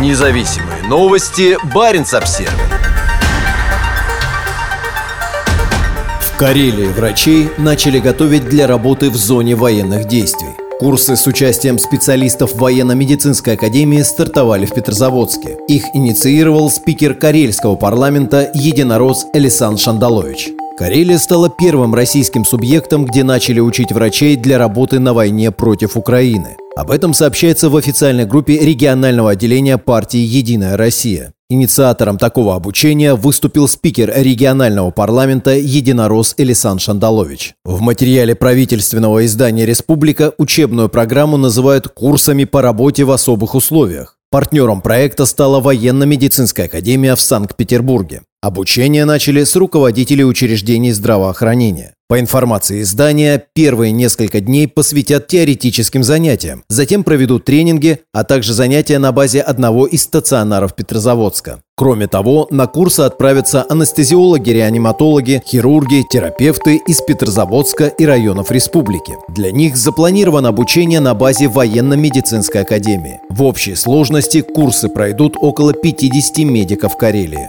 Независимые новости. Барин обсерва В Карелии врачей начали готовить для работы в зоне военных действий. Курсы с участием специалистов военно-медицинской академии стартовали в Петрозаводске. Их инициировал спикер Карельского парламента единорос Элисан Шандалович. Карелия стала первым российским субъектом, где начали учить врачей для работы на войне против Украины. Об этом сообщается в официальной группе регионального отделения партии «Единая Россия». Инициатором такого обучения выступил спикер регионального парламента единорос Элисан Шандалович. В материале правительственного издания «Республика» учебную программу называют «курсами по работе в особых условиях». Партнером проекта стала военно-медицинская академия в Санкт-Петербурге. Обучение начали с руководителей учреждений здравоохранения. По информации издания, первые несколько дней посвятят теоретическим занятиям, затем проведут тренинги, а также занятия на базе одного из стационаров Петрозаводска. Кроме того, на курсы отправятся анестезиологи, реаниматологи, хирурги, терапевты из Петрозаводска и районов республики. Для них запланировано обучение на базе военно-медицинской академии. В общей сложности курсы пройдут около 50 медиков Карелии.